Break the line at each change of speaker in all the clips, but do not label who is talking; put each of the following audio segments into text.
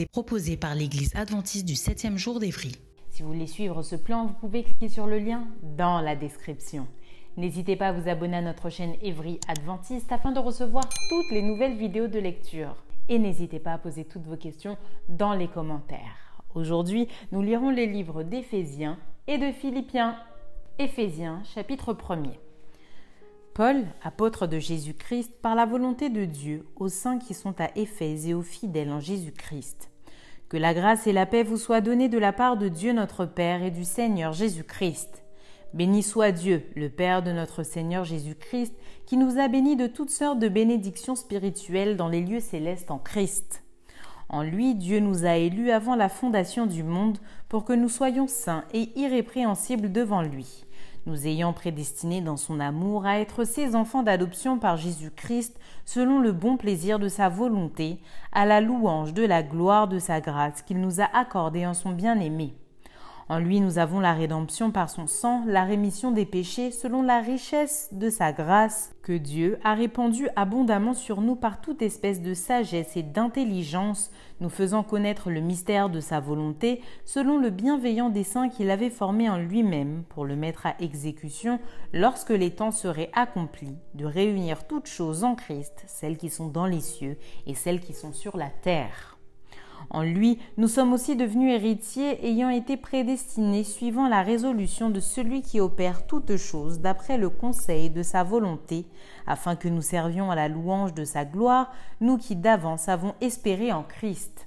Est proposée par l'Église adventiste du 7e jour d'Évry.
Si vous voulez suivre ce plan, vous pouvez cliquer sur le lien dans la description. N'hésitez pas à vous abonner à notre chaîne Évry Adventiste afin de recevoir toutes les nouvelles vidéos de lecture. Et n'hésitez pas à poser toutes vos questions dans les commentaires. Aujourd'hui, nous lirons les livres d'Éphésiens et de Philippiens. Éphésiens, chapitre 1er. Paul, apôtre de Jésus-Christ, par la volonté de Dieu, aux saints qui sont à Éphèse et aux fidèles en Jésus-Christ. Que la grâce et la paix vous soient données de la part de Dieu notre Père et du Seigneur Jésus-Christ. Béni soit Dieu, le Père de notre Seigneur Jésus-Christ, qui nous a bénis de toutes sortes de bénédictions spirituelles dans les lieux célestes en Christ. En lui, Dieu nous a élus avant la fondation du monde pour que nous soyons saints et irrépréhensibles devant lui nous ayant prédestinés dans son amour à être ses enfants d'adoption par Jésus-Christ selon le bon plaisir de sa volonté, à la louange de la gloire de sa grâce qu'il nous a accordée en son bien-aimé. En lui nous avons la rédemption par son sang, la rémission des péchés selon la richesse de sa grâce que Dieu a répandue abondamment sur nous par toute espèce de sagesse et d'intelligence, nous faisant connaître le mystère de sa volonté selon le bienveillant dessein qu'il avait formé en lui-même pour le mettre à exécution lorsque les temps seraient accomplis, de réunir toutes choses en Christ, celles qui sont dans les cieux et celles qui sont sur la terre. En lui, nous sommes aussi devenus héritiers ayant été prédestinés suivant la résolution de celui qui opère toutes choses d'après le conseil de sa volonté, afin que nous servions à la louange de sa gloire, nous qui d'avance avons espéré en Christ.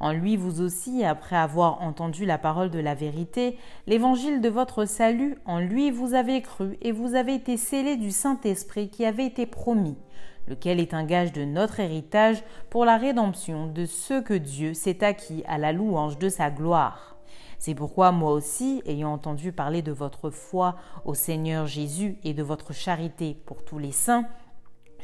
En lui vous aussi, après avoir entendu la parole de la vérité, l'évangile de votre salut, en lui vous avez cru et vous avez été scellés du Saint-Esprit qui avait été promis lequel est un gage de notre héritage pour la rédemption de ceux que Dieu s'est acquis à la louange de sa gloire. C'est pourquoi moi aussi, ayant entendu parler de votre foi au Seigneur Jésus et de votre charité pour tous les saints,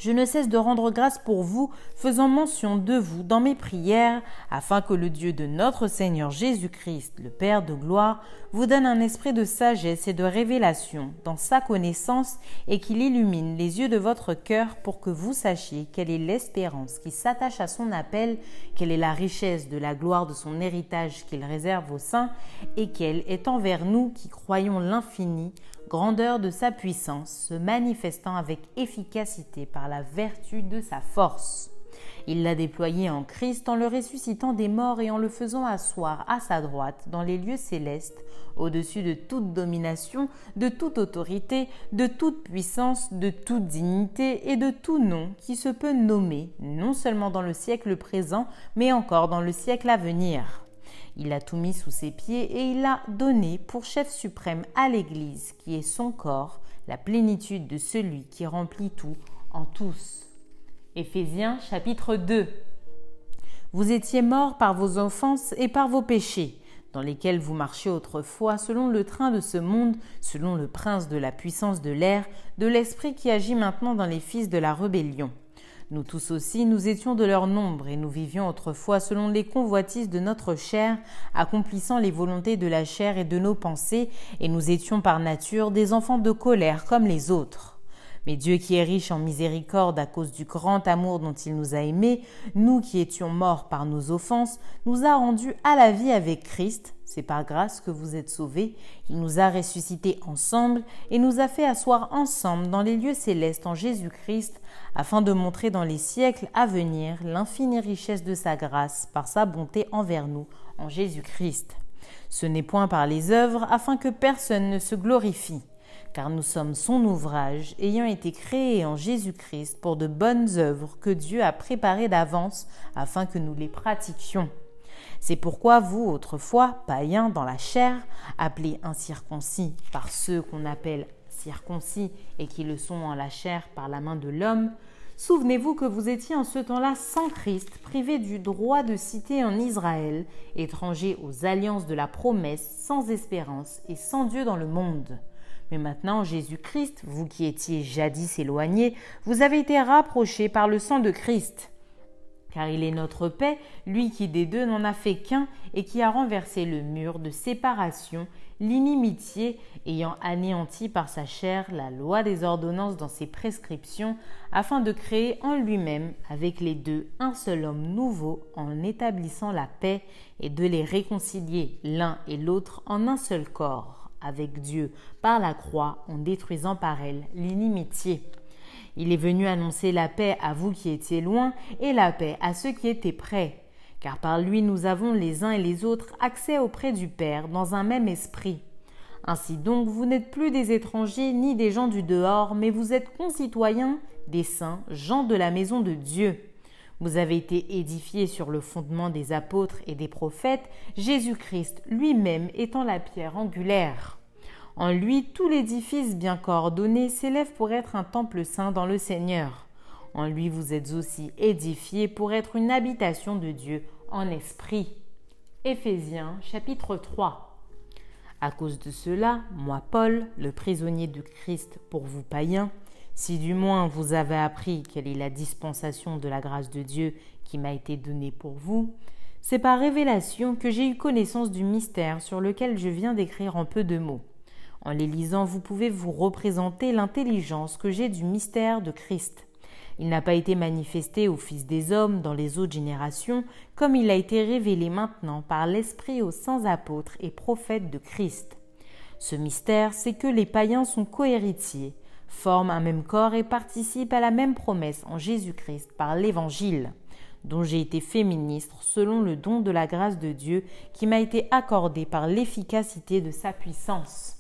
je ne cesse de rendre grâce pour vous, faisant mention de vous dans mes prières, afin que le Dieu de notre Seigneur Jésus-Christ, le Père de gloire, vous donne un esprit de sagesse et de révélation dans sa connaissance, et qu'il illumine les yeux de votre cœur pour que vous sachiez quelle est l'espérance qui s'attache à son appel, quelle est la richesse de la gloire de son héritage qu'il réserve aux saints, et quelle est envers nous qui croyons l'infini grandeur de sa puissance, se manifestant avec efficacité par la vertu de sa force. Il l'a déployé en Christ en le ressuscitant des morts et en le faisant asseoir à sa droite dans les lieux célestes, au-dessus de toute domination, de toute autorité, de toute puissance, de toute dignité et de tout nom qui se peut nommer, non seulement dans le siècle présent, mais encore dans le siècle à venir. Il a tout mis sous ses pieds et il l'a donné pour chef suprême à l'Église, qui est son corps, la plénitude de celui qui remplit tout en tous. Éphésiens chapitre 2 Vous étiez morts par vos offenses et par vos péchés, dans lesquels vous marchiez autrefois selon le train de ce monde, selon le prince de la puissance de l'air, de l'esprit qui agit maintenant dans les fils de la rébellion nous tous aussi, nous étions de leur nombre et nous vivions autrefois selon les convoitises de notre chair, accomplissant les volontés de la chair et de nos pensées, et nous étions par nature des enfants de colère comme les autres. Mais Dieu qui est riche en miséricorde à cause du grand amour dont il nous a aimés, nous qui étions morts par nos offenses, nous a rendus à la vie avec Christ, c'est par grâce que vous êtes sauvés. Il nous a ressuscités ensemble et nous a fait asseoir ensemble dans les lieux célestes en Jésus-Christ, afin de montrer dans les siècles à venir l'infinie richesse de sa grâce par sa bonté envers nous en Jésus-Christ. Ce n'est point par les œuvres afin que personne ne se glorifie car nous sommes son ouvrage, ayant été créés en Jésus-Christ pour de bonnes œuvres que Dieu a préparées d'avance afin que nous les pratiquions. C'est pourquoi vous, autrefois, païens dans la chair, appelés incirconcis par ceux qu'on appelle circoncis et qui le sont en la chair par la main de l'homme, Souvenez-vous que vous étiez en ce temps-là sans Christ, privés du droit de citer en Israël, étrangers aux alliances de la promesse, sans espérance et sans Dieu dans le monde. Mais maintenant, Jésus-Christ, vous qui étiez jadis éloignés, vous avez été rapprochés par le sang de Christ. Car il est notre paix, lui qui des deux n'en a fait qu'un et qui a renversé le mur de séparation l'inimitié ayant anéanti par sa chair la loi des ordonnances dans ses prescriptions, afin de créer en lui-même avec les deux un seul homme nouveau en établissant la paix et de les réconcilier l'un et l'autre en un seul corps avec Dieu par la croix en détruisant par elle l'inimitié. Il est venu annoncer la paix à vous qui étiez loin et la paix à ceux qui étaient près car par lui nous avons les uns et les autres accès auprès du Père dans un même esprit. Ainsi donc, vous n'êtes plus des étrangers ni des gens du dehors, mais vous êtes concitoyens des saints, gens de la maison de Dieu. Vous avez été édifiés sur le fondement des apôtres et des prophètes, Jésus-Christ lui-même étant la pierre angulaire. En lui, tout l'édifice bien coordonné s'élève pour être un temple saint dans le Seigneur. En lui vous êtes aussi édifiés pour être une habitation de Dieu en esprit. Éphésiens chapitre 3. À cause de cela, moi Paul, le prisonnier de Christ pour vous païens, si du moins vous avez appris quelle est la dispensation de la grâce de Dieu qui m'a été donnée pour vous, c'est par révélation que j'ai eu connaissance du mystère sur lequel je viens d'écrire en peu de mots. En les lisant, vous pouvez vous représenter l'intelligence que j'ai du mystère de Christ il n'a pas été manifesté aux fils des hommes dans les autres générations, comme il a été révélé maintenant par l'Esprit aux saints apôtres et prophètes de Christ. Ce mystère, c'est que les païens sont cohéritiers, forment un même corps et participent à la même promesse en Jésus-Christ par l'Évangile, dont j'ai été fait ministre selon le don de la grâce de Dieu qui m'a été accordé par l'efficacité de sa puissance.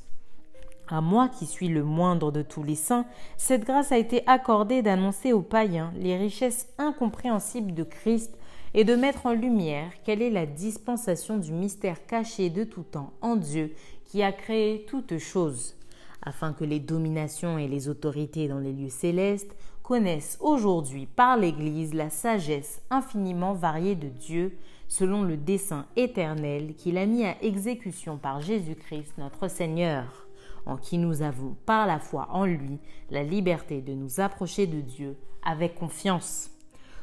À moi qui suis le moindre de tous les saints, cette grâce a été accordée d'annoncer aux païens les richesses incompréhensibles de Christ et de mettre en lumière quelle est la dispensation du mystère caché de tout temps en Dieu qui a créé toutes choses, afin que les dominations et les autorités dans les lieux célestes connaissent aujourd'hui par l'Église la sagesse infiniment variée de Dieu, selon le dessein éternel qu'il a mis à exécution par Jésus-Christ notre Seigneur en qui nous avons, par la foi en lui, la liberté de nous approcher de Dieu avec confiance.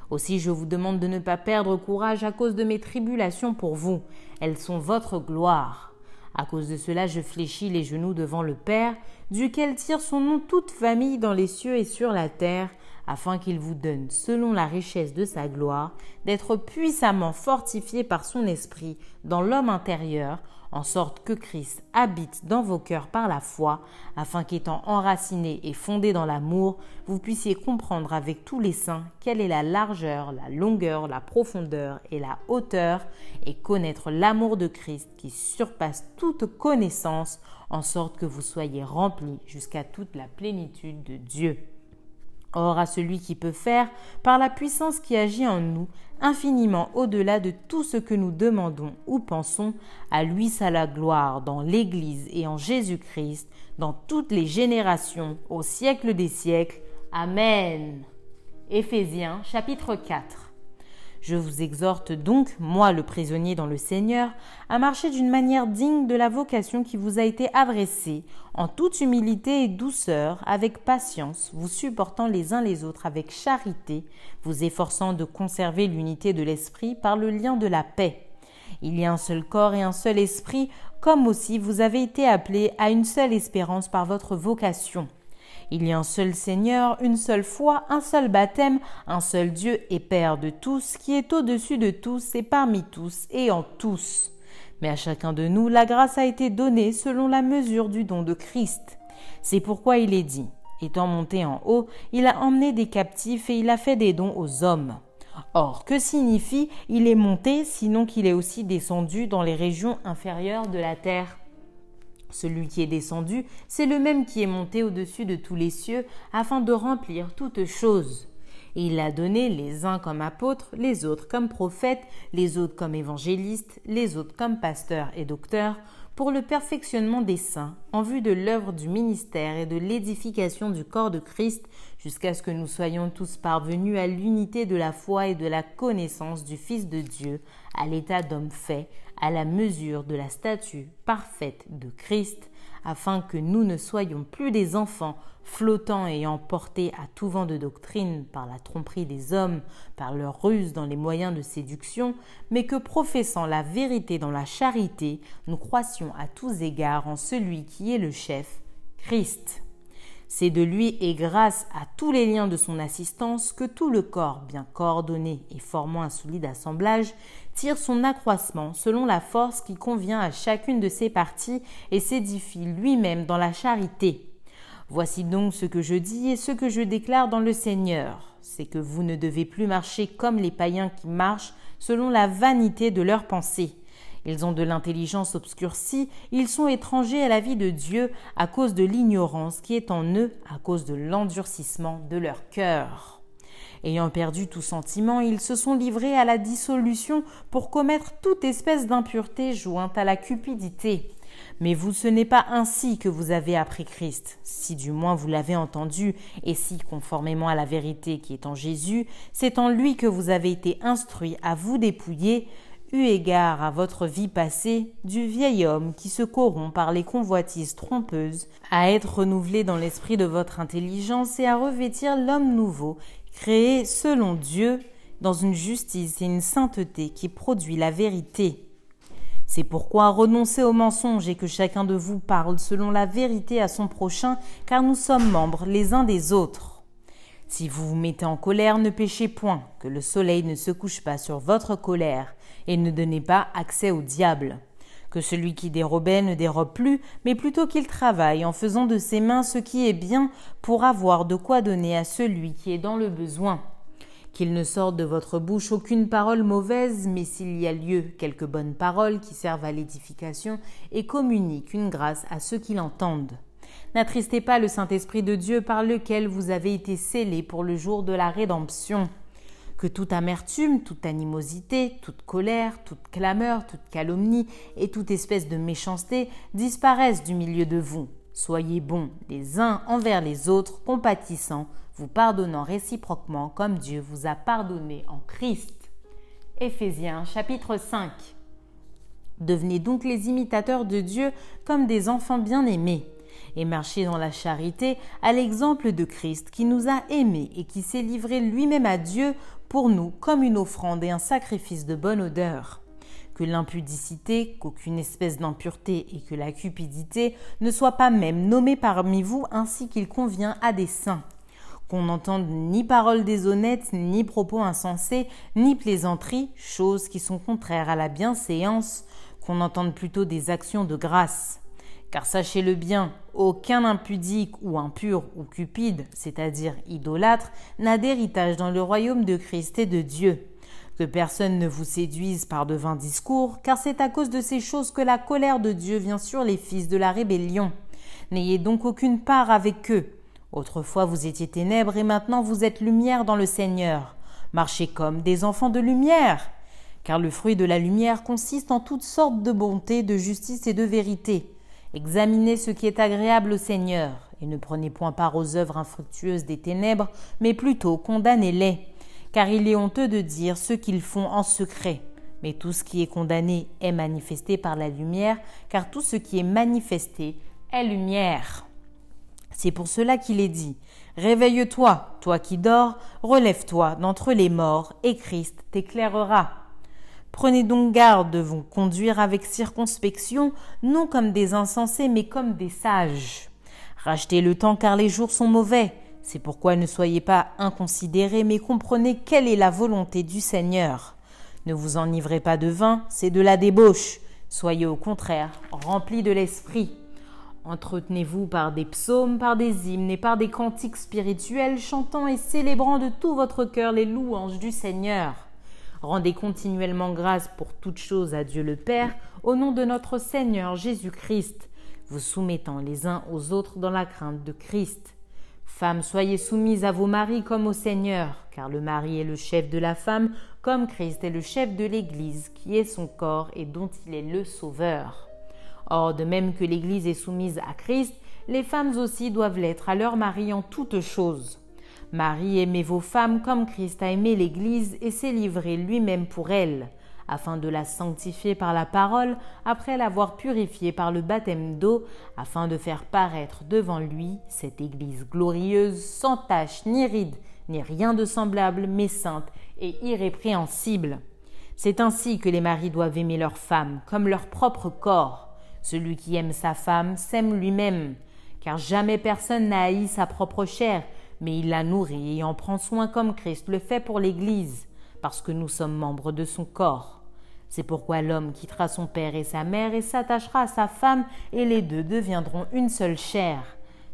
Aussi je vous demande de ne pas perdre courage à cause de mes tribulations pour vous. Elles sont votre gloire. À cause de cela je fléchis les genoux devant le Père, duquel tire son nom toute famille dans les cieux et sur la terre, afin qu'il vous donne, selon la richesse de sa gloire, d'être puissamment fortifié par son esprit dans l'homme intérieur, en sorte que Christ habite dans vos cœurs par la foi, afin qu'étant enraciné et fondé dans l'amour, vous puissiez comprendre avec tous les saints quelle est la largeur, la longueur, la profondeur et la hauteur, et connaître l'amour de Christ qui surpasse toute connaissance, en sorte que vous soyez remplis jusqu'à toute la plénitude de Dieu. Or à celui qui peut faire, par la puissance qui agit en nous, infiniment au-delà de tout ce que nous demandons ou pensons, à lui sa la gloire dans l'Église et en Jésus-Christ, dans toutes les générations, au siècle des siècles. Amen. Éphésiens chapitre 4 je vous exhorte donc, moi le prisonnier dans le Seigneur, à marcher d'une manière digne de la vocation qui vous a été adressée, en toute humilité et douceur, avec patience, vous supportant les uns les autres avec charité, vous efforçant de conserver l'unité de l'esprit par le lien de la paix. Il y a un seul corps et un seul esprit, comme aussi vous avez été appelés à une seule espérance par votre vocation. Il y a un seul Seigneur, une seule foi, un seul baptême, un seul Dieu et Père de tous, qui est au-dessus de tous et parmi tous et en tous. Mais à chacun de nous, la grâce a été donnée selon la mesure du don de Christ. C'est pourquoi il est dit, étant monté en haut, il a emmené des captifs et il a fait des dons aux hommes. Or, que signifie il est monté sinon qu'il est aussi descendu dans les régions inférieures de la terre? Celui qui est descendu, c'est le même qui est monté au-dessus de tous les cieux, afin de remplir toutes choses. Et il a donné les uns comme apôtres, les autres comme prophètes, les autres comme évangélistes, les autres comme pasteurs et docteurs, pour le perfectionnement des saints, en vue de l'œuvre du ministère et de l'édification du corps de Christ, jusqu'à ce que nous soyons tous parvenus à l'unité de la foi et de la connaissance du Fils de Dieu, à l'état d'homme fait, à la mesure de la statue parfaite de Christ, afin que nous ne soyons plus des enfants flottant et emportés à tout vent de doctrine par la tromperie des hommes, par leur ruse dans les moyens de séduction, mais que professant la vérité dans la charité, nous croissions à tous égards en celui qui est le chef, Christ. C'est de lui et grâce à tous les liens de son assistance que tout le corps, bien coordonné et formant un solide assemblage, tire son accroissement selon la force qui convient à chacune de ses parties et s'édifie lui-même dans la charité. Voici donc ce que je dis et ce que je déclare dans le Seigneur, c'est que vous ne devez plus marcher comme les païens qui marchent selon la vanité de leurs pensées ils ont de l'intelligence obscurcie, ils sont étrangers à la vie de Dieu à cause de l'ignorance qui est en eux, à cause de l'endurcissement de leur cœur. Ayant perdu tout sentiment, ils se sont livrés à la dissolution pour commettre toute espèce d'impureté jointe à la cupidité. Mais vous, ce n'est pas ainsi que vous avez appris Christ, si du moins vous l'avez entendu, et si, conformément à la vérité qui est en Jésus, c'est en lui que vous avez été instruits à vous dépouiller, eu égard à votre vie passée, du vieil homme qui se corrompt par les convoitises trompeuses, à être renouvelé dans l'esprit de votre intelligence et à revêtir l'homme nouveau, créé selon Dieu, dans une justice et une sainteté qui produit la vérité. C'est pourquoi renoncez au mensonge et que chacun de vous parle selon la vérité à son prochain, car nous sommes membres les uns des autres. Si vous vous mettez en colère, ne péchez point, que le soleil ne se couche pas sur votre colère, et ne donnez pas accès au diable. Que celui qui dérobait ne dérobe plus, mais plutôt qu'il travaille en faisant de ses mains ce qui est bien pour avoir de quoi donner à celui qui est dans le besoin. Qu'il ne sorte de votre bouche aucune parole mauvaise, mais s'il y a lieu, quelques bonnes paroles qui servent à l'édification et communiquent une grâce à ceux qui l'entendent. N'attristez pas le Saint-Esprit de Dieu par lequel vous avez été scellés pour le jour de la rédemption. Que toute amertume, toute animosité, toute colère, toute clameur, toute calomnie et toute espèce de méchanceté disparaissent du milieu de vous. Soyez bons les uns envers les autres, compatissants, vous pardonnant réciproquement comme Dieu vous a pardonné en Christ. Éphésiens chapitre 5 Devenez donc les imitateurs de Dieu comme des enfants bien-aimés et marcher dans la charité à l'exemple de Christ qui nous a aimés et qui s'est livré lui-même à Dieu pour nous comme une offrande et un sacrifice de bonne odeur. Que l'impudicité, qu'aucune espèce d'impureté et que la cupidité ne soient pas même nommées parmi vous ainsi qu'il convient à des saints qu'on n'entende ni paroles déshonnêtes, ni propos insensés, ni plaisanteries, choses qui sont contraires à la bienséance, qu'on entende plutôt des actions de grâce. Car sachez-le bien, aucun impudique ou impur ou cupide, c'est-à-dire idolâtre, n'a d'héritage dans le royaume de Christ et de Dieu. Que personne ne vous séduise par de vains discours, car c'est à cause de ces choses que la colère de Dieu vient sur les fils de la rébellion. N'ayez donc aucune part avec eux. Autrefois vous étiez ténèbres et maintenant vous êtes lumière dans le Seigneur. Marchez comme des enfants de lumière. Car le fruit de la lumière consiste en toutes sortes de bonté, de justice et de vérité Examinez ce qui est agréable au Seigneur, et ne prenez point part aux œuvres infructueuses des ténèbres, mais plutôt condamnez-les, car il est honteux de dire ce qu'ils font en secret. Mais tout ce qui est condamné est manifesté par la lumière, car tout ce qui est manifesté est lumière. C'est pour cela qu'il est dit Réveille-toi, toi qui dors, relève-toi d'entre les morts, et Christ t'éclairera. Prenez donc garde de vous conduire avec circonspection, non comme des insensés, mais comme des sages. Rachetez le temps car les jours sont mauvais. C'est pourquoi ne soyez pas inconsidérés, mais comprenez quelle est la volonté du Seigneur. Ne vous enivrez pas de vin, c'est de la débauche. Soyez au contraire remplis de l'esprit. Entretenez-vous par des psaumes, par des hymnes et par des cantiques spirituels, chantant et célébrant de tout votre cœur les louanges du Seigneur. Rendez continuellement grâce pour toutes choses à Dieu le Père, au nom de notre Seigneur Jésus-Christ. vous soumettant les uns aux autres dans la crainte de Christ. Femmes, soyez soumises à vos maris comme au Seigneur, car le mari est le chef de la femme, comme Christ est le chef de l'Église, qui est son corps et dont il est le Sauveur. Or, de même que l'Église est soumise à Christ, les femmes aussi doivent l'être à leur mari en toutes choses. Marie, aimez vos femmes comme Christ a aimé l'Église et s'est livré lui-même pour elle, afin de la sanctifier par la parole, après l'avoir purifiée par le baptême d'eau, afin de faire paraître devant lui cette Église glorieuse, sans tache ni ride, ni rien de semblable, mais sainte et irrépréhensible. C'est ainsi que les maris doivent aimer leurs femmes comme leur propre corps. Celui qui aime sa femme s'aime lui-même, car jamais personne n'a haï sa propre chair, mais il la nourrit et en prend soin comme Christ le fait pour l'Église, parce que nous sommes membres de son corps. C'est pourquoi l'homme quittera son père et sa mère et s'attachera à sa femme, et les deux deviendront une seule chair.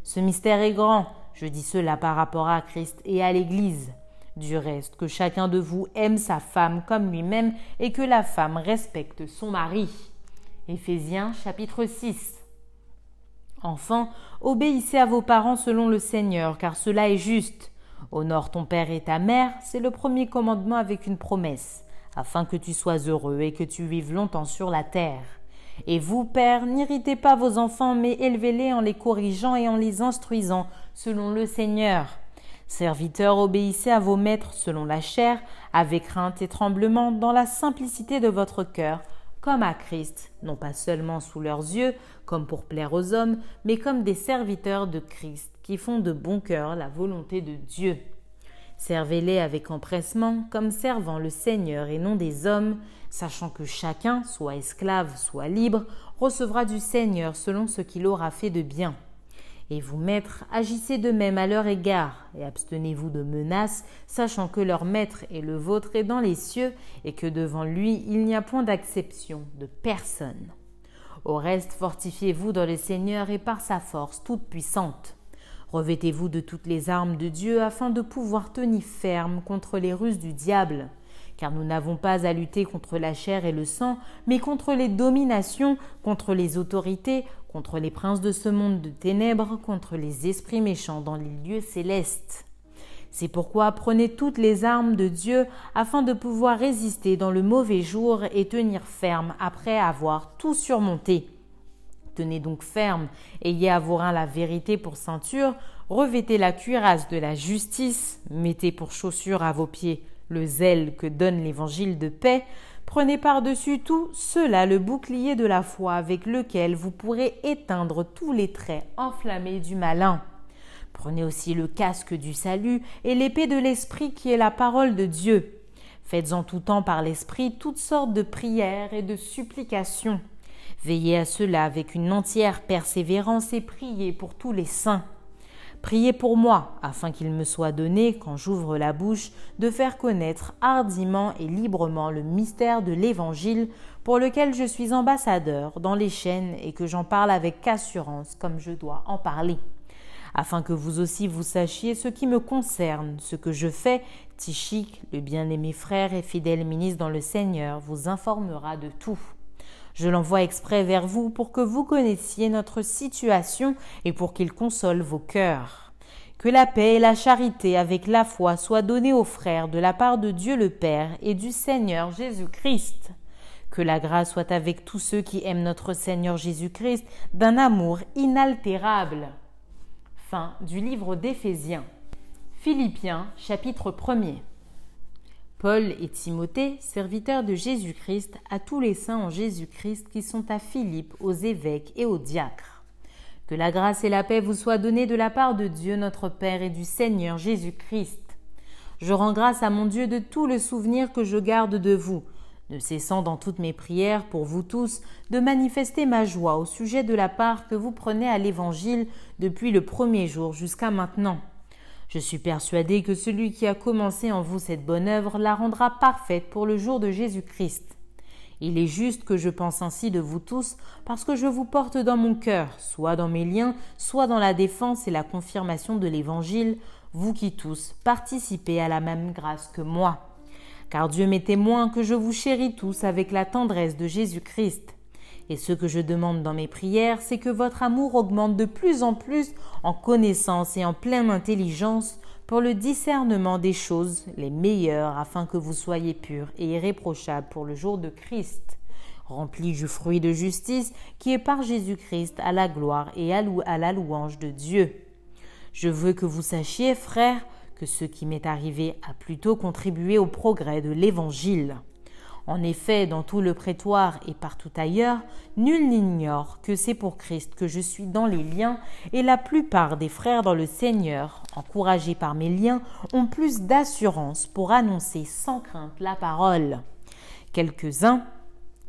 Ce mystère est grand, je dis cela par rapport à Christ et à l'Église. Du reste, que chacun de vous aime sa femme comme lui-même et que la femme respecte son mari. Éphésiens chapitre 6. Enfants, obéissez à vos parents selon le Seigneur, car cela est juste. Honore ton père et ta mère, c'est le premier commandement avec une promesse, afin que tu sois heureux et que tu vives longtemps sur la terre. Et vous, pères, n'irritez pas vos enfants, mais élevez-les en les corrigeant et en les instruisant selon le Seigneur. Serviteurs, obéissez à vos maîtres selon la chair, avec crainte et tremblement, dans la simplicité de votre cœur, comme à Christ, non pas seulement sous leurs yeux, comme pour plaire aux hommes, mais comme des serviteurs de Christ, qui font de bon cœur la volonté de Dieu. Servez-les avec empressement, comme servant le Seigneur et non des hommes, sachant que chacun, soit esclave, soit libre, recevra du Seigneur selon ce qu'il aura fait de bien. Et vous, maîtres, agissez de même à leur égard, et abstenez-vous de menaces, sachant que leur maître et le vôtre est dans les cieux, et que devant lui il n'y a point d'acception de personne. Au reste, fortifiez-vous dans le Seigneur et par sa force toute puissante. Revêtez-vous de toutes les armes de Dieu afin de pouvoir tenir ferme contre les ruses du diable car nous n'avons pas à lutter contre la chair et le sang, mais contre les dominations, contre les autorités, contre les princes de ce monde de ténèbres, contre les esprits méchants dans les lieux célestes. C'est pourquoi prenez toutes les armes de Dieu afin de pouvoir résister dans le mauvais jour et tenir ferme après avoir tout surmonté. Tenez donc ferme, ayez à vos reins la vérité pour ceinture, revêtez la cuirasse de la justice, mettez pour chaussure à vos pieds le zèle que donne l'évangile de paix, prenez par-dessus tout cela le bouclier de la foi avec lequel vous pourrez éteindre tous les traits enflammés du malin. Prenez aussi le casque du salut et l'épée de l'esprit qui est la parole de Dieu. Faites en tout temps par l'esprit toutes sortes de prières et de supplications. Veillez à cela avec une entière persévérance et priez pour tous les saints. Priez pour moi, afin qu'il me soit donné, quand j'ouvre la bouche, de faire connaître hardiment et librement le mystère de l'Évangile pour lequel je suis ambassadeur dans les chaînes et que j'en parle avec assurance comme je dois en parler. Afin que vous aussi vous sachiez ce qui me concerne, ce que je fais, Tichic, le bien-aimé frère et fidèle ministre dans le Seigneur, vous informera de tout. Je l'envoie exprès vers vous pour que vous connaissiez notre situation et pour qu'il console vos cœurs. Que la paix et la charité avec la foi soient données aux frères de la part de Dieu le Père et du Seigneur Jésus-Christ. Que la grâce soit avec tous ceux qui aiment notre Seigneur Jésus-Christ d'un amour inaltérable. Fin du livre d'Éphésiens. Philippiens chapitre 1er. Paul et Timothée, serviteurs de Jésus-Christ, à tous les saints en Jésus-Christ qui sont à Philippe, aux évêques et aux diacres. Que la grâce et la paix vous soient données de la part de Dieu notre Père et du Seigneur Jésus-Christ. Je rends grâce à mon Dieu de tout le souvenir que je garde de vous, ne cessant dans toutes mes prières pour vous tous de manifester ma joie au sujet de la part que vous prenez à l'Évangile depuis le premier jour jusqu'à maintenant je suis persuadé que celui qui a commencé en vous cette bonne œuvre la rendra parfaite pour le jour de Jésus-Christ. Il est juste que je pense ainsi de vous tous, parce que je vous porte dans mon cœur, soit dans mes liens, soit dans la défense et la confirmation de l'Évangile, vous qui tous participez à la même grâce que moi. Car Dieu m'est témoin que je vous chéris tous avec la tendresse de Jésus-Christ. Et ce que je demande dans mes prières, c'est que votre amour augmente de plus en plus en connaissance et en pleine intelligence pour le discernement des choses les meilleures afin que vous soyez purs et irréprochables pour le jour de Christ, remplis du fruit de justice qui est par Jésus-Christ à la gloire et à la louange de Dieu. Je veux que vous sachiez, frères, que ce qui m'est arrivé a plutôt contribué au progrès de l'Évangile. En effet, dans tout le prétoire et partout ailleurs, nul n'ignore que c'est pour Christ que je suis dans les liens, et la plupart des frères dans le Seigneur, encouragés par mes liens, ont plus d'assurance pour annoncer sans crainte la parole. Quelques-uns,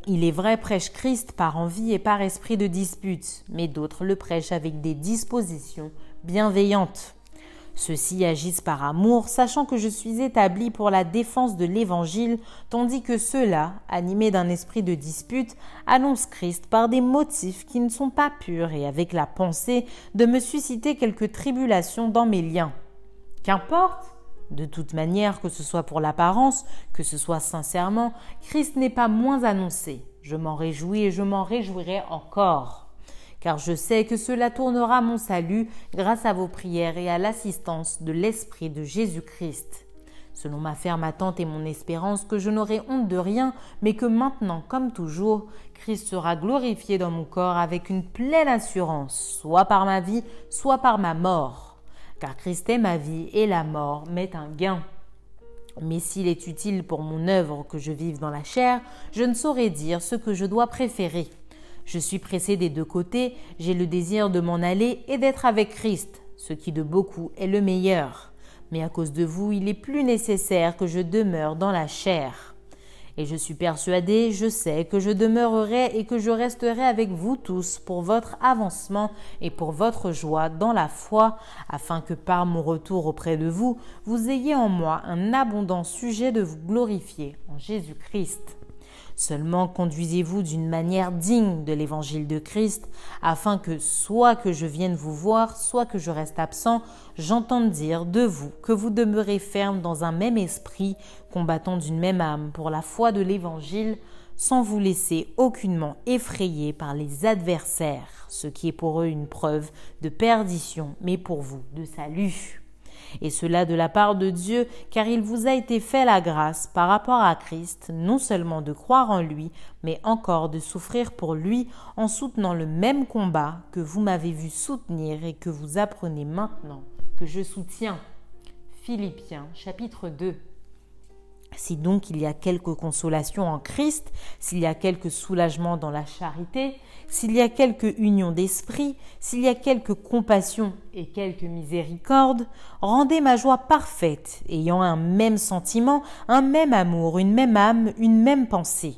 il est vrai, prêchent Christ par envie et par esprit de dispute, mais d'autres le prêchent avec des dispositions bienveillantes. Ceux-ci agissent par amour, sachant que je suis établi pour la défense de l'Évangile, tandis que ceux-là, animés d'un esprit de dispute, annoncent Christ par des motifs qui ne sont pas purs et avec la pensée de me susciter quelques tribulations dans mes liens. Qu'importe de toute manière, que ce soit pour l'apparence, que ce soit sincèrement, Christ n'est pas moins annoncé. Je m'en réjouis et je m'en réjouirai encore car je sais que cela tournera mon salut grâce à vos prières et à l'assistance de l'Esprit de Jésus-Christ. Selon ma ferme attente et mon espérance que je n'aurai honte de rien, mais que maintenant, comme toujours, Christ sera glorifié dans mon corps avec une pleine assurance, soit par ma vie, soit par ma mort. Car Christ est ma vie et la mort m'est un gain. Mais s'il est utile pour mon œuvre que je vive dans la chair, je ne saurais dire ce que je dois préférer. Je suis pressé des deux côtés, j'ai le désir de m'en aller et d'être avec Christ, ce qui de beaucoup est le meilleur. Mais à cause de vous, il est plus nécessaire que je demeure dans la chair. Et je suis persuadé, je sais que je demeurerai et que je resterai avec vous tous pour votre avancement et pour votre joie dans la foi, afin que par mon retour auprès de vous, vous ayez en moi un abondant sujet de vous glorifier en Jésus-Christ. Seulement conduisez-vous d'une manière digne de l'évangile de Christ, afin que soit que je vienne vous voir, soit que je reste absent, j'entende dire de vous que vous demeurez ferme dans un même esprit, combattant d'une même âme pour la foi de l'évangile, sans vous laisser aucunement effrayer par les adversaires, ce qui est pour eux une preuve de perdition, mais pour vous de salut et cela de la part de Dieu, car il vous a été fait la grâce par rapport à Christ, non seulement de croire en lui, mais encore de souffrir pour lui en soutenant le même combat que vous m'avez vu soutenir et que vous apprenez maintenant que je soutiens. Philippiens chapitre 2 si donc il y a quelque consolation en Christ, s'il y a quelque soulagement dans la charité, s'il y a quelque union d'esprit, s'il y a quelque compassion et quelque miséricorde, rendez ma joie parfaite, ayant un même sentiment, un même amour, une même âme, une même pensée.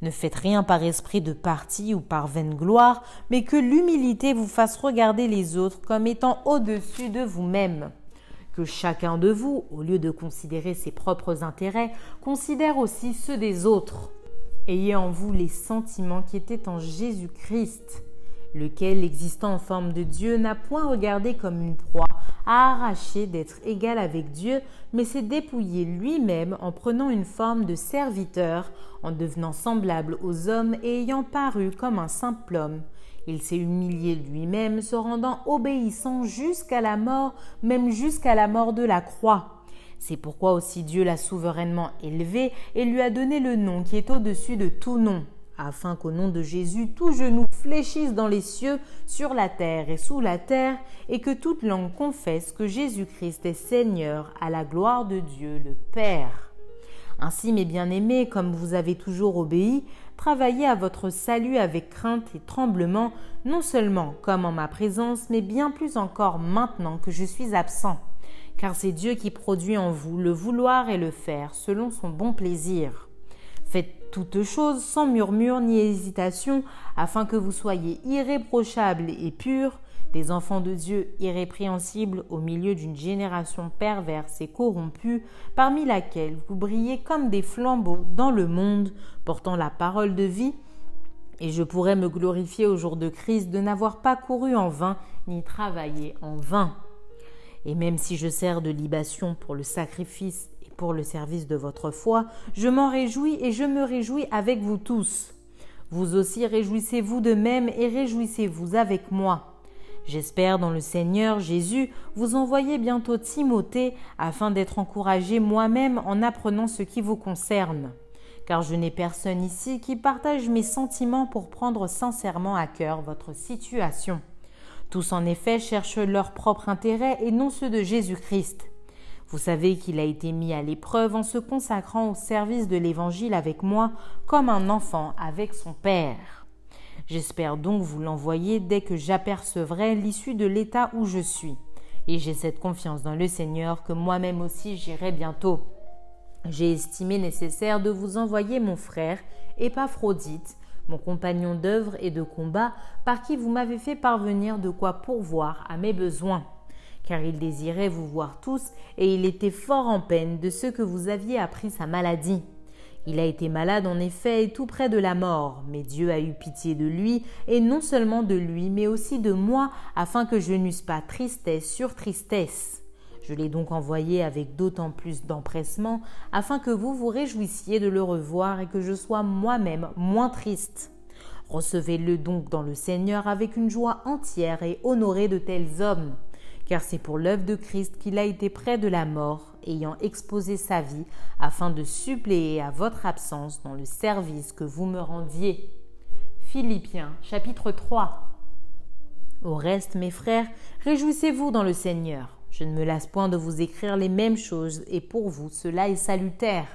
Ne faites rien par esprit de parti ou par vaine gloire, mais que l'humilité vous fasse regarder les autres comme étant au-dessus de vous-même que chacun de vous, au lieu de considérer ses propres intérêts, considère aussi ceux des autres. Ayez en vous les sentiments qui étaient en Jésus-Christ, lequel, existant en forme de Dieu, n'a point regardé comme une proie à arracher d'être égal avec Dieu, mais s'est dépouillé lui-même en prenant une forme de serviteur, en devenant semblable aux hommes et ayant paru comme un simple homme. Il s'est humilié lui-même, se rendant obéissant jusqu'à la mort, même jusqu'à la mort de la croix. C'est pourquoi aussi Dieu l'a souverainement élevé et lui a donné le nom qui est au-dessus de tout nom, afin qu'au nom de Jésus tout genou fléchisse dans les cieux, sur la terre et sous la terre, et que toute langue confesse que Jésus-Christ est Seigneur à la gloire de Dieu le Père. Ainsi, mes bien-aimés, comme vous avez toujours obéi, travaillez à votre salut avec crainte et tremblement, non seulement comme en ma présence, mais bien plus encore maintenant que je suis absent. Car c'est Dieu qui produit en vous le vouloir et le faire selon son bon plaisir. Faites toutes choses sans murmure ni hésitation, afin que vous soyez irréprochables et purs, des enfants de Dieu irrépréhensibles au milieu d'une génération perverse et corrompue, parmi laquelle vous brillez comme des flambeaux dans le monde, portant la parole de vie, et je pourrais me glorifier au jour de Christ de n'avoir pas couru en vain, ni travaillé en vain. Et même si je sers de libation pour le sacrifice pour le service de votre foi, je m'en réjouis et je me réjouis avec vous tous. Vous aussi réjouissez-vous de même et réjouissez-vous avec moi. J'espère dans le Seigneur Jésus vous envoyer bientôt Timothée afin d'être encouragé moi-même en apprenant ce qui vous concerne. Car je n'ai personne ici qui partage mes sentiments pour prendre sincèrement à cœur votre situation. Tous en effet cherchent leur propre intérêt et non ceux de Jésus-Christ. Vous savez qu'il a été mis à l'épreuve en se consacrant au service de l'Évangile avec moi comme un enfant avec son Père. J'espère donc vous l'envoyer dès que j'apercevrai l'issue de l'état où je suis. Et j'ai cette confiance dans le Seigneur que moi-même aussi j'irai bientôt. J'ai estimé nécessaire de vous envoyer mon frère, Épaphrodite, mon compagnon d'œuvre et de combat, par qui vous m'avez fait parvenir de quoi pourvoir à mes besoins car il désirait vous voir tous, et il était fort en peine de ce que vous aviez appris sa maladie. Il a été malade en effet et tout près de la mort, mais Dieu a eu pitié de lui, et non seulement de lui, mais aussi de moi, afin que je n'eusse pas tristesse sur tristesse. Je l'ai donc envoyé avec d'autant plus d'empressement, afin que vous vous réjouissiez de le revoir et que je sois moi-même moins triste. Recevez-le donc dans le Seigneur avec une joie entière et honorez de tels hommes car c'est pour l'œuvre de Christ qu'il a été près de la mort, ayant exposé sa vie, afin de suppléer à votre absence dans le service que vous me rendiez. Philippiens chapitre 3 Au reste, mes frères, réjouissez-vous dans le Seigneur. Je ne me lasse point de vous écrire les mêmes choses, et pour vous cela est salutaire.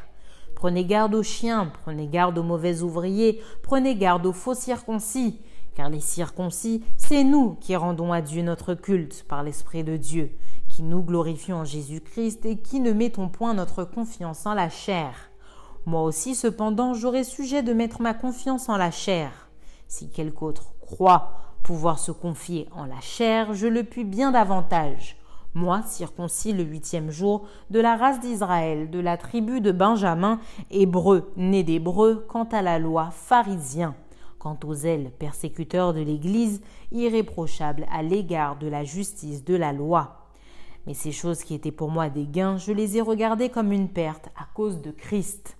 Prenez garde aux chiens, prenez garde aux mauvais ouvriers, prenez garde aux faux circoncis, car les circoncis, c'est nous qui rendons à Dieu notre culte par l'Esprit de Dieu, qui nous glorifions en Jésus-Christ et qui ne mettons point notre confiance en la chair. Moi aussi, cependant, j'aurais sujet de mettre ma confiance en la chair. Si quelque autre croit pouvoir se confier en la chair, je le puis bien davantage. Moi, circoncis le huitième jour, de la race d'Israël, de la tribu de Benjamin, hébreu, né d'hébreu, quant à la loi, pharisien quant aux ailes persécuteurs de l'Église, irréprochables à l'égard de la justice de la loi. Mais ces choses qui étaient pour moi des gains, je les ai regardées comme une perte à cause de Christ.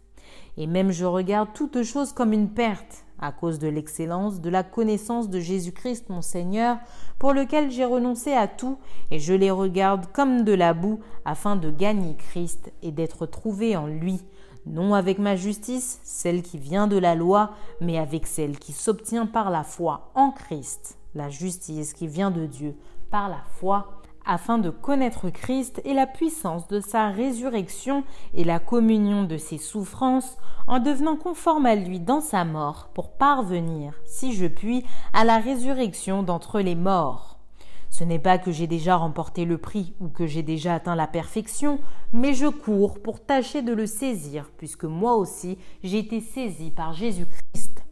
Et même je regarde toutes choses comme une perte à cause de l'excellence, de la connaissance de Jésus-Christ mon Seigneur, pour lequel j'ai renoncé à tout, et je les regarde comme de la boue, afin de gagner Christ et d'être trouvé en lui, non avec ma justice, celle qui vient de la loi, mais avec celle qui s'obtient par la foi en Christ, la justice qui vient de Dieu par la foi, afin de connaître Christ et la puissance de sa résurrection et la communion de ses souffrances, en devenant conforme à lui dans sa mort, pour parvenir, si je puis, à la résurrection d'entre les morts. Ce n'est pas que j'ai déjà remporté le prix ou que j'ai déjà atteint la perfection, mais je cours pour tâcher de le saisir, puisque moi aussi j'ai été saisi par Jésus-Christ.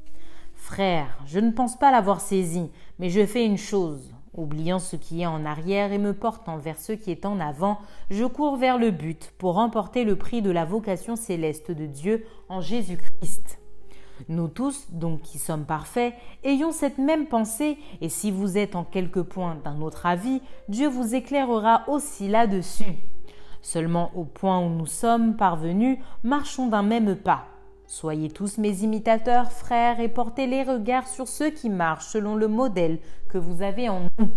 Frère, je ne pense pas l'avoir saisi, mais je fais une chose. Oubliant ce qui est en arrière et me portant vers ce qui est en avant, je cours vers le but pour remporter le prix de la vocation céleste de Dieu en Jésus-Christ. Nous tous, donc qui sommes parfaits, ayons cette même pensée, et si vous êtes en quelque point d'un autre avis, Dieu vous éclairera aussi là-dessus. Seulement au point où nous sommes parvenus, marchons d'un même pas. Soyez tous mes imitateurs, frères, et portez les regards sur ceux qui marchent selon le modèle que vous avez en nous.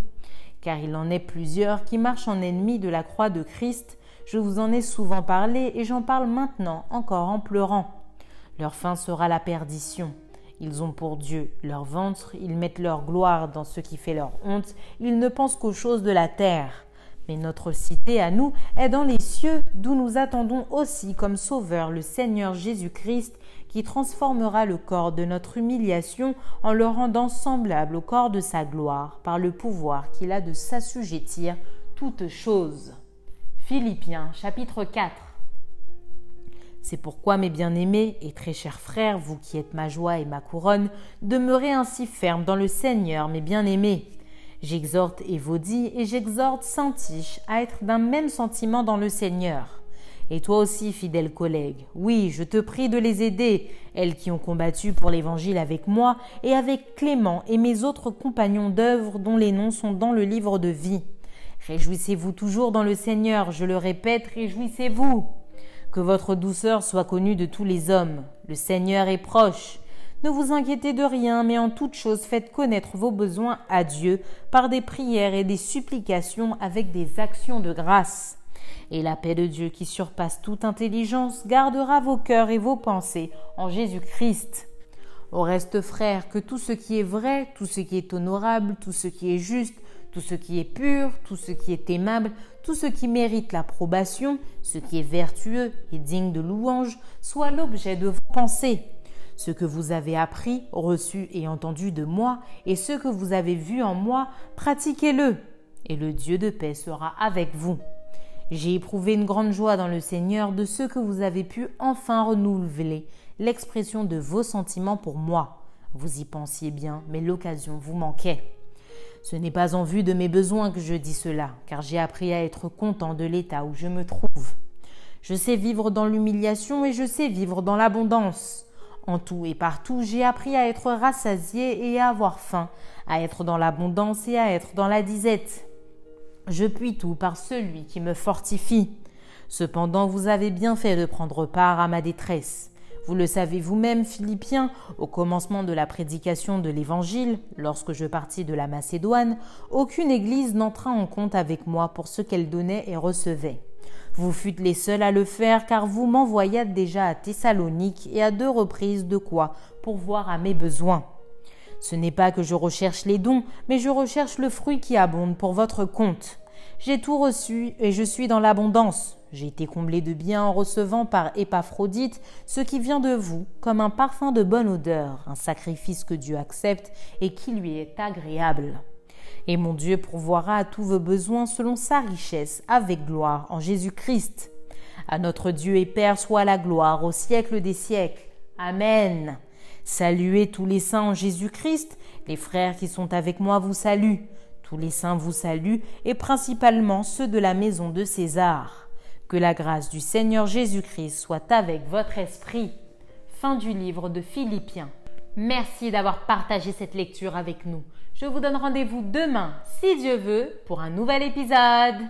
Car il en est plusieurs qui marchent en ennemis de la croix de Christ. Je vous en ai souvent parlé et j'en parle maintenant encore en pleurant. Leur fin sera la perdition. Ils ont pour Dieu leur ventre, ils mettent leur gloire dans ce qui fait leur honte, ils ne pensent qu'aux choses de la terre. Mais notre cité à nous est dans les cieux, d'où nous attendons aussi comme Sauveur le Seigneur Jésus-Christ, qui transformera le corps de notre humiliation en le rendant semblable au corps de sa gloire, par le pouvoir qu'il a de s'assujettir toutes choses. Philippiens chapitre 4 c'est pourquoi, mes bien-aimés et très chers frères, vous qui êtes ma joie et ma couronne, demeurez ainsi fermes dans le Seigneur, mes bien-aimés. J'exhorte Évodie et j'exhorte Saint-Tiche à être d'un même sentiment dans le Seigneur. Et toi aussi, fidèle collègue, oui, je te prie de les aider, elles qui ont combattu pour l'Évangile avec moi et avec Clément et mes autres compagnons d'œuvre dont les noms sont dans le livre de vie. Réjouissez-vous toujours dans le Seigneur, je le répète, réjouissez-vous. Que votre douceur soit connue de tous les hommes. Le Seigneur est proche. Ne vous inquiétez de rien, mais en toute chose faites connaître vos besoins à Dieu par des prières et des supplications avec des actions de grâce. Et la paix de Dieu qui surpasse toute intelligence gardera vos cœurs et vos pensées en Jésus-Christ. Au reste, frères, que tout ce qui est vrai, tout ce qui est honorable, tout ce qui est juste, tout ce qui est pur, tout ce qui est aimable, tout ce qui mérite l'approbation, ce qui est vertueux et digne de louange, soit l'objet de vos pensées. Ce que vous avez appris, reçu et entendu de moi, et ce que vous avez vu en moi, pratiquez-le, et le Dieu de paix sera avec vous. J'ai éprouvé une grande joie dans le Seigneur de ce que vous avez pu enfin renouveler l'expression de vos sentiments pour moi. Vous y pensiez bien, mais l'occasion vous manquait. Ce n'est pas en vue de mes besoins que je dis cela, car j'ai appris à être content de l'état où je me trouve. Je sais vivre dans l'humiliation et je sais vivre dans l'abondance. En tout et partout, j'ai appris à être rassasié et à avoir faim, à être dans l'abondance et à être dans la disette. Je puis tout par celui qui me fortifie. Cependant, vous avez bien fait de prendre part à ma détresse. Vous le savez vous-même, Philippiens, au commencement de la prédication de l'Évangile, lorsque je partis de la Macédoine, aucune Église n'entra en compte avec moi pour ce qu'elle donnait et recevait. Vous fûtes les seuls à le faire car vous m'envoyâtes déjà à Thessalonique et à deux reprises de quoi pour voir à mes besoins. Ce n'est pas que je recherche les dons, mais je recherche le fruit qui abonde pour votre compte. J'ai tout reçu et je suis dans l'abondance. J'ai été comblé de bien en recevant par Épaphrodite ce qui vient de vous, comme un parfum de bonne odeur, un sacrifice que Dieu accepte et qui lui est agréable. Et mon Dieu pourvoira à tous vos besoins selon sa richesse, avec gloire en Jésus-Christ. À notre Dieu et Père soit la gloire au siècle des siècles. Amen. Saluez tous les saints en Jésus-Christ. Les frères qui sont avec moi vous saluent. Tous les saints vous saluent, et principalement ceux de la maison de César. Que la grâce du Seigneur Jésus-Christ soit avec votre esprit. Fin du livre de Philippiens. Merci d'avoir partagé cette lecture avec nous. Je vous donne rendez-vous demain, si Dieu veut, pour un nouvel épisode.